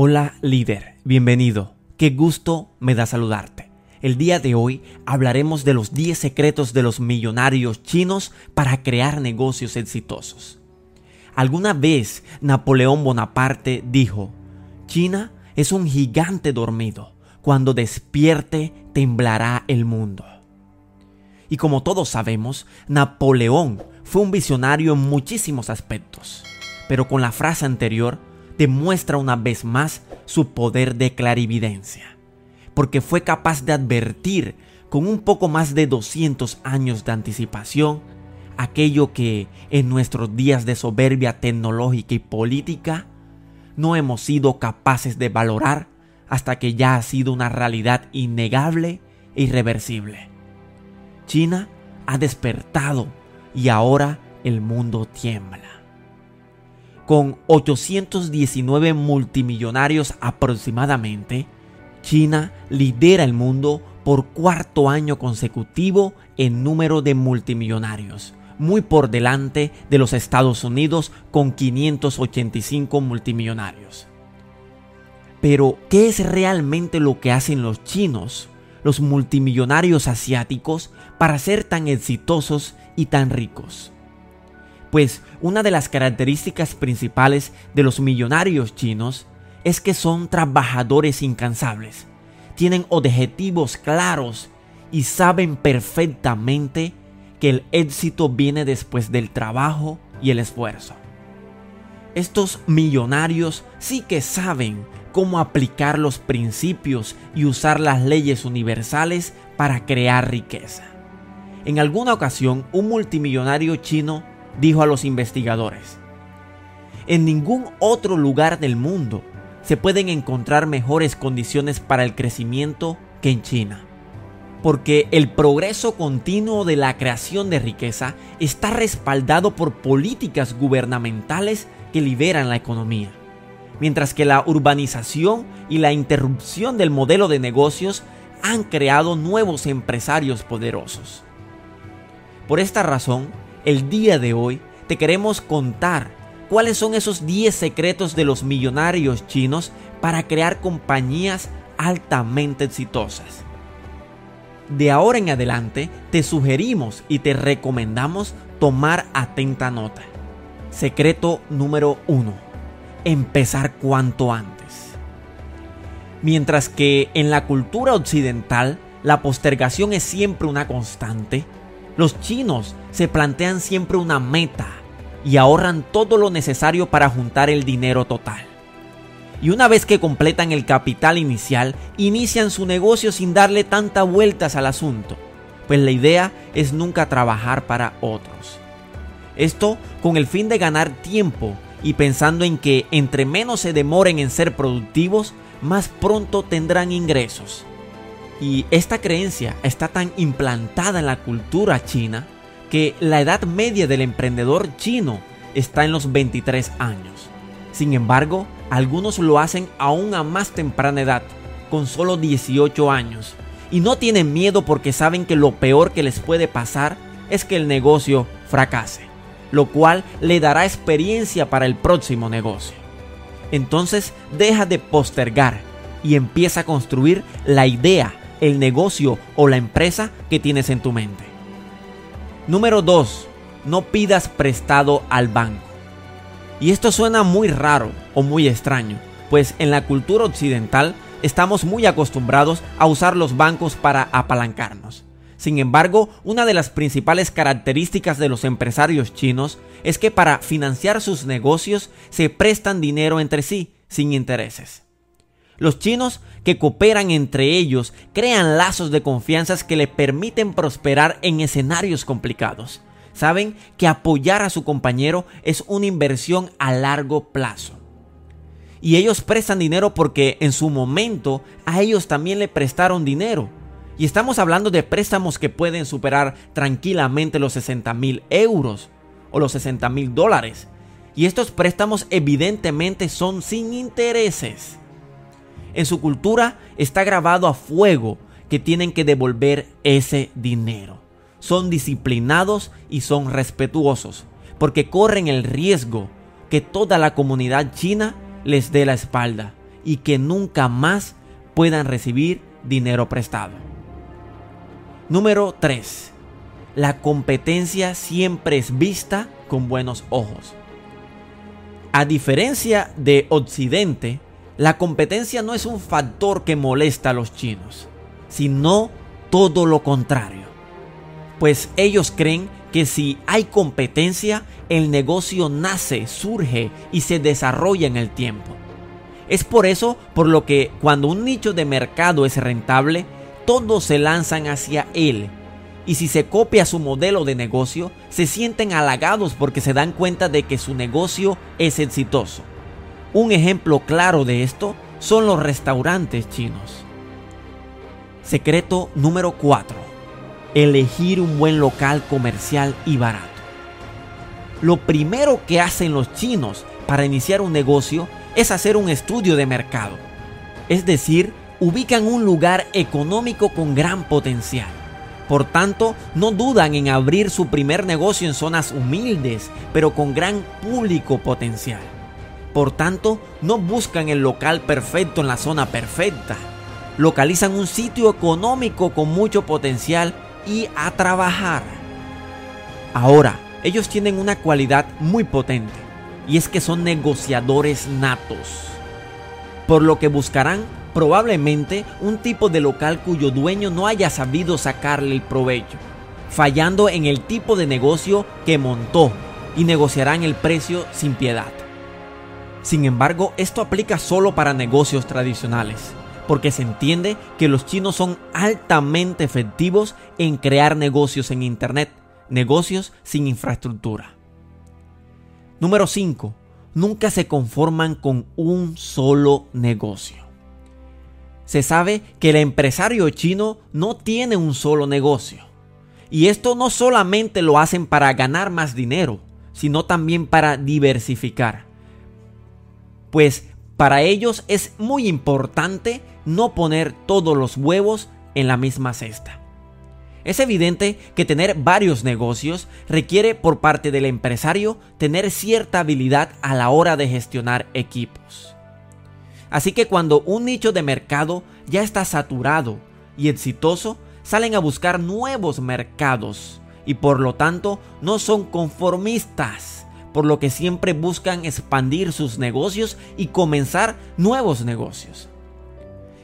Hola líder, bienvenido. Qué gusto me da saludarte. El día de hoy hablaremos de los 10 secretos de los millonarios chinos para crear negocios exitosos. Alguna vez Napoleón Bonaparte dijo, China es un gigante dormido. Cuando despierte temblará el mundo. Y como todos sabemos, Napoleón fue un visionario en muchísimos aspectos. Pero con la frase anterior demuestra una vez más su poder de clarividencia, porque fue capaz de advertir con un poco más de 200 años de anticipación aquello que en nuestros días de soberbia tecnológica y política no hemos sido capaces de valorar hasta que ya ha sido una realidad innegable e irreversible. China ha despertado y ahora el mundo tiembla con 819 multimillonarios aproximadamente, China lidera el mundo por cuarto año consecutivo en número de multimillonarios, muy por delante de los Estados Unidos con 585 multimillonarios. Pero, ¿qué es realmente lo que hacen los chinos, los multimillonarios asiáticos, para ser tan exitosos y tan ricos? Pues una de las características principales de los millonarios chinos es que son trabajadores incansables, tienen objetivos claros y saben perfectamente que el éxito viene después del trabajo y el esfuerzo. Estos millonarios sí que saben cómo aplicar los principios y usar las leyes universales para crear riqueza. En alguna ocasión, un multimillonario chino dijo a los investigadores. En ningún otro lugar del mundo se pueden encontrar mejores condiciones para el crecimiento que en China. Porque el progreso continuo de la creación de riqueza está respaldado por políticas gubernamentales que liberan la economía. Mientras que la urbanización y la interrupción del modelo de negocios han creado nuevos empresarios poderosos. Por esta razón, el día de hoy te queremos contar cuáles son esos 10 secretos de los millonarios chinos para crear compañías altamente exitosas. De ahora en adelante te sugerimos y te recomendamos tomar atenta nota. Secreto número 1. Empezar cuanto antes. Mientras que en la cultura occidental la postergación es siempre una constante, los chinos se plantean siempre una meta y ahorran todo lo necesario para juntar el dinero total. Y una vez que completan el capital inicial, inician su negocio sin darle tanta vueltas al asunto, pues la idea es nunca trabajar para otros. Esto con el fin de ganar tiempo y pensando en que entre menos se demoren en ser productivos, más pronto tendrán ingresos. Y esta creencia está tan implantada en la cultura china que la edad media del emprendedor chino está en los 23 años. Sin embargo, algunos lo hacen aún a más temprana edad, con solo 18 años, y no tienen miedo porque saben que lo peor que les puede pasar es que el negocio fracase, lo cual le dará experiencia para el próximo negocio. Entonces deja de postergar y empieza a construir la idea el negocio o la empresa que tienes en tu mente. Número 2. No pidas prestado al banco. Y esto suena muy raro o muy extraño, pues en la cultura occidental estamos muy acostumbrados a usar los bancos para apalancarnos. Sin embargo, una de las principales características de los empresarios chinos es que para financiar sus negocios se prestan dinero entre sí sin intereses. Los chinos que cooperan entre ellos crean lazos de confianza que le permiten prosperar en escenarios complicados. Saben que apoyar a su compañero es una inversión a largo plazo. Y ellos prestan dinero porque en su momento a ellos también le prestaron dinero. Y estamos hablando de préstamos que pueden superar tranquilamente los 60 mil euros o los 60 mil dólares. Y estos préstamos evidentemente son sin intereses. En su cultura está grabado a fuego que tienen que devolver ese dinero. Son disciplinados y son respetuosos porque corren el riesgo que toda la comunidad china les dé la espalda y que nunca más puedan recibir dinero prestado. Número 3. La competencia siempre es vista con buenos ojos. A diferencia de Occidente, la competencia no es un factor que molesta a los chinos, sino todo lo contrario. Pues ellos creen que si hay competencia, el negocio nace, surge y se desarrolla en el tiempo. Es por eso por lo que cuando un nicho de mercado es rentable, todos se lanzan hacia él. Y si se copia su modelo de negocio, se sienten halagados porque se dan cuenta de que su negocio es exitoso. Un ejemplo claro de esto son los restaurantes chinos. Secreto número 4. Elegir un buen local comercial y barato. Lo primero que hacen los chinos para iniciar un negocio es hacer un estudio de mercado. Es decir, ubican un lugar económico con gran potencial. Por tanto, no dudan en abrir su primer negocio en zonas humildes, pero con gran público potencial. Por tanto, no buscan el local perfecto en la zona perfecta. Localizan un sitio económico con mucho potencial y a trabajar. Ahora, ellos tienen una cualidad muy potente, y es que son negociadores natos. Por lo que buscarán probablemente un tipo de local cuyo dueño no haya sabido sacarle el provecho, fallando en el tipo de negocio que montó y negociarán el precio sin piedad. Sin embargo, esto aplica solo para negocios tradicionales, porque se entiende que los chinos son altamente efectivos en crear negocios en Internet, negocios sin infraestructura. Número 5. Nunca se conforman con un solo negocio se sabe que el empresario chino no tiene un solo negocio. Y esto no solamente lo hacen para ganar más dinero, sino también para diversificar. Pues para ellos es muy importante no poner todos los huevos en la misma cesta. Es evidente que tener varios negocios requiere por parte del empresario tener cierta habilidad a la hora de gestionar equipos. Así que cuando un nicho de mercado ya está saturado y exitoso, salen a buscar nuevos mercados y por lo tanto no son conformistas, por lo que siempre buscan expandir sus negocios y comenzar nuevos negocios.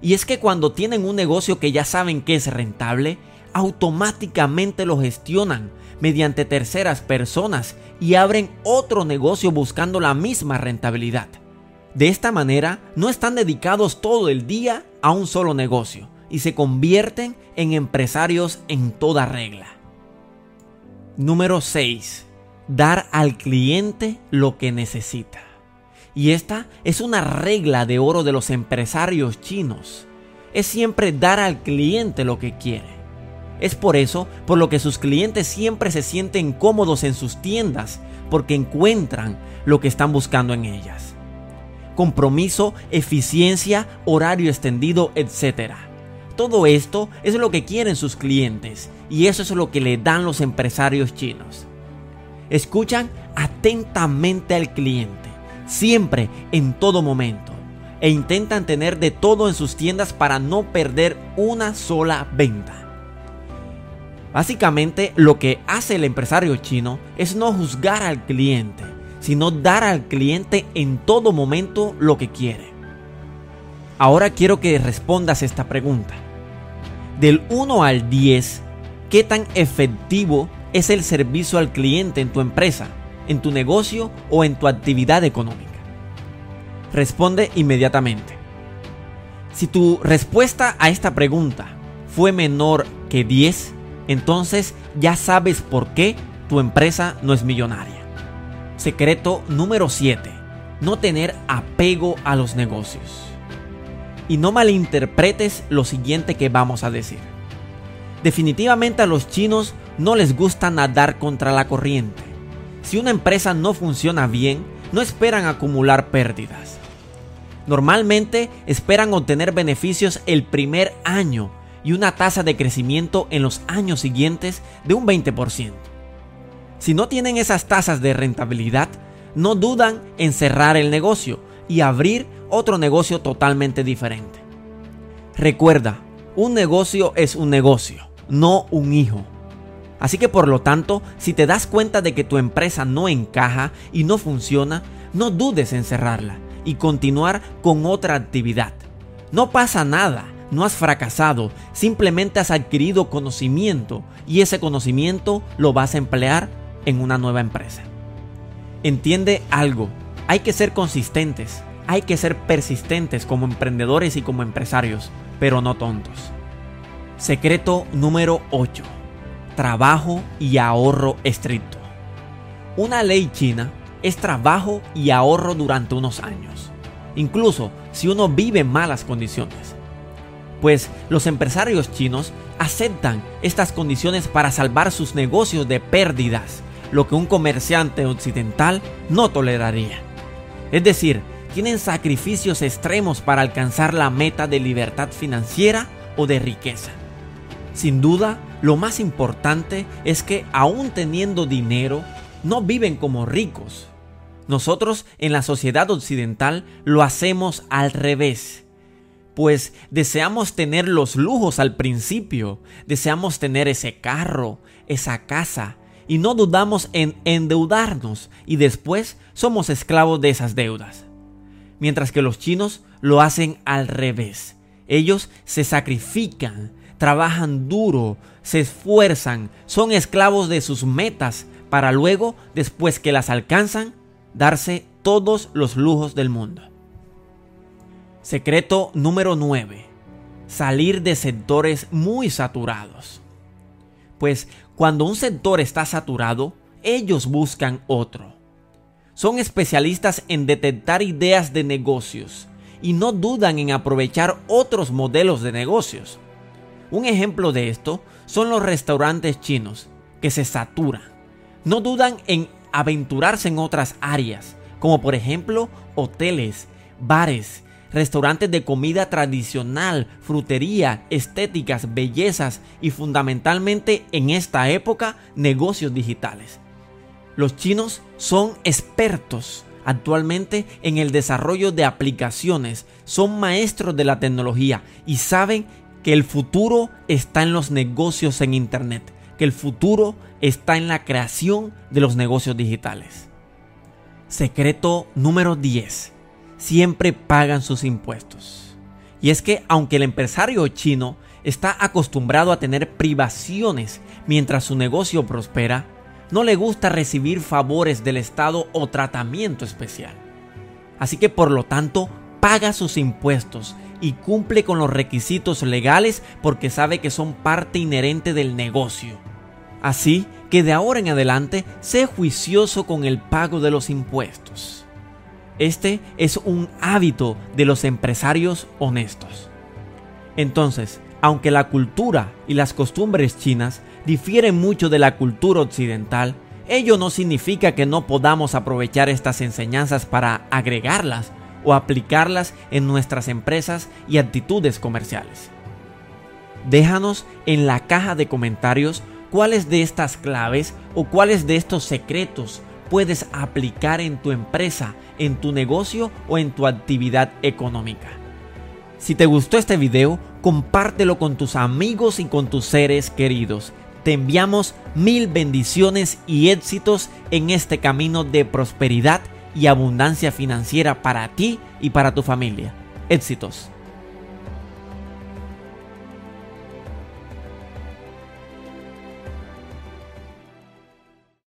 Y es que cuando tienen un negocio que ya saben que es rentable, automáticamente lo gestionan mediante terceras personas y abren otro negocio buscando la misma rentabilidad. De esta manera, no están dedicados todo el día a un solo negocio y se convierten en empresarios en toda regla. Número 6. Dar al cliente lo que necesita. Y esta es una regla de oro de los empresarios chinos. Es siempre dar al cliente lo que quiere. Es por eso por lo que sus clientes siempre se sienten cómodos en sus tiendas, porque encuentran lo que están buscando en ellas compromiso, eficiencia, horario extendido, etc. Todo esto es lo que quieren sus clientes y eso es lo que le dan los empresarios chinos. Escuchan atentamente al cliente, siempre, en todo momento, e intentan tener de todo en sus tiendas para no perder una sola venta. Básicamente lo que hace el empresario chino es no juzgar al cliente, sino dar al cliente en todo momento lo que quiere. Ahora quiero que respondas esta pregunta. Del 1 al 10, ¿qué tan efectivo es el servicio al cliente en tu empresa, en tu negocio o en tu actividad económica? Responde inmediatamente. Si tu respuesta a esta pregunta fue menor que 10, entonces ya sabes por qué tu empresa no es millonaria. Secreto número 7. No tener apego a los negocios. Y no malinterpretes lo siguiente que vamos a decir. Definitivamente a los chinos no les gusta nadar contra la corriente. Si una empresa no funciona bien, no esperan acumular pérdidas. Normalmente esperan obtener beneficios el primer año y una tasa de crecimiento en los años siguientes de un 20%. Si no tienen esas tasas de rentabilidad, no dudan en cerrar el negocio y abrir otro negocio totalmente diferente. Recuerda, un negocio es un negocio, no un hijo. Así que por lo tanto, si te das cuenta de que tu empresa no encaja y no funciona, no dudes en cerrarla y continuar con otra actividad. No pasa nada, no has fracasado, simplemente has adquirido conocimiento y ese conocimiento lo vas a emplear en una nueva empresa. Entiende algo, hay que ser consistentes, hay que ser persistentes como emprendedores y como empresarios, pero no tontos. Secreto número 8. Trabajo y ahorro estricto. Una ley china es trabajo y ahorro durante unos años, incluso si uno vive en malas condiciones. Pues los empresarios chinos aceptan estas condiciones para salvar sus negocios de pérdidas, lo que un comerciante occidental no toleraría. Es decir, tienen sacrificios extremos para alcanzar la meta de libertad financiera o de riqueza. Sin duda, lo más importante es que aún teniendo dinero, no viven como ricos. Nosotros en la sociedad occidental lo hacemos al revés. Pues deseamos tener los lujos al principio, deseamos tener ese carro, esa casa, y no dudamos en endeudarnos y después somos esclavos de esas deudas. Mientras que los chinos lo hacen al revés. Ellos se sacrifican, trabajan duro, se esfuerzan, son esclavos de sus metas para luego, después que las alcanzan, darse todos los lujos del mundo. Secreto número 9. Salir de sectores muy saturados. Pues cuando un sector está saturado, ellos buscan otro. Son especialistas en detectar ideas de negocios y no dudan en aprovechar otros modelos de negocios. Un ejemplo de esto son los restaurantes chinos, que se saturan. No dudan en aventurarse en otras áreas, como por ejemplo hoteles, bares, restaurantes de comida tradicional, frutería, estéticas, bellezas y fundamentalmente en esta época negocios digitales. Los chinos son expertos actualmente en el desarrollo de aplicaciones, son maestros de la tecnología y saben que el futuro está en los negocios en Internet, que el futuro está en la creación de los negocios digitales. Secreto número 10. Siempre pagan sus impuestos. Y es que aunque el empresario chino está acostumbrado a tener privaciones mientras su negocio prospera, no le gusta recibir favores del Estado o tratamiento especial. Así que por lo tanto paga sus impuestos y cumple con los requisitos legales porque sabe que son parte inherente del negocio. Así que de ahora en adelante sé juicioso con el pago de los impuestos. Este es un hábito de los empresarios honestos. Entonces, aunque la cultura y las costumbres chinas difieren mucho de la cultura occidental, ello no significa que no podamos aprovechar estas enseñanzas para agregarlas o aplicarlas en nuestras empresas y actitudes comerciales. Déjanos en la caja de comentarios cuáles de estas claves o cuáles de estos secretos puedes aplicar en tu empresa, en tu negocio o en tu actividad económica. Si te gustó este video, compártelo con tus amigos y con tus seres queridos. Te enviamos mil bendiciones y éxitos en este camino de prosperidad y abundancia financiera para ti y para tu familia. Éxitos.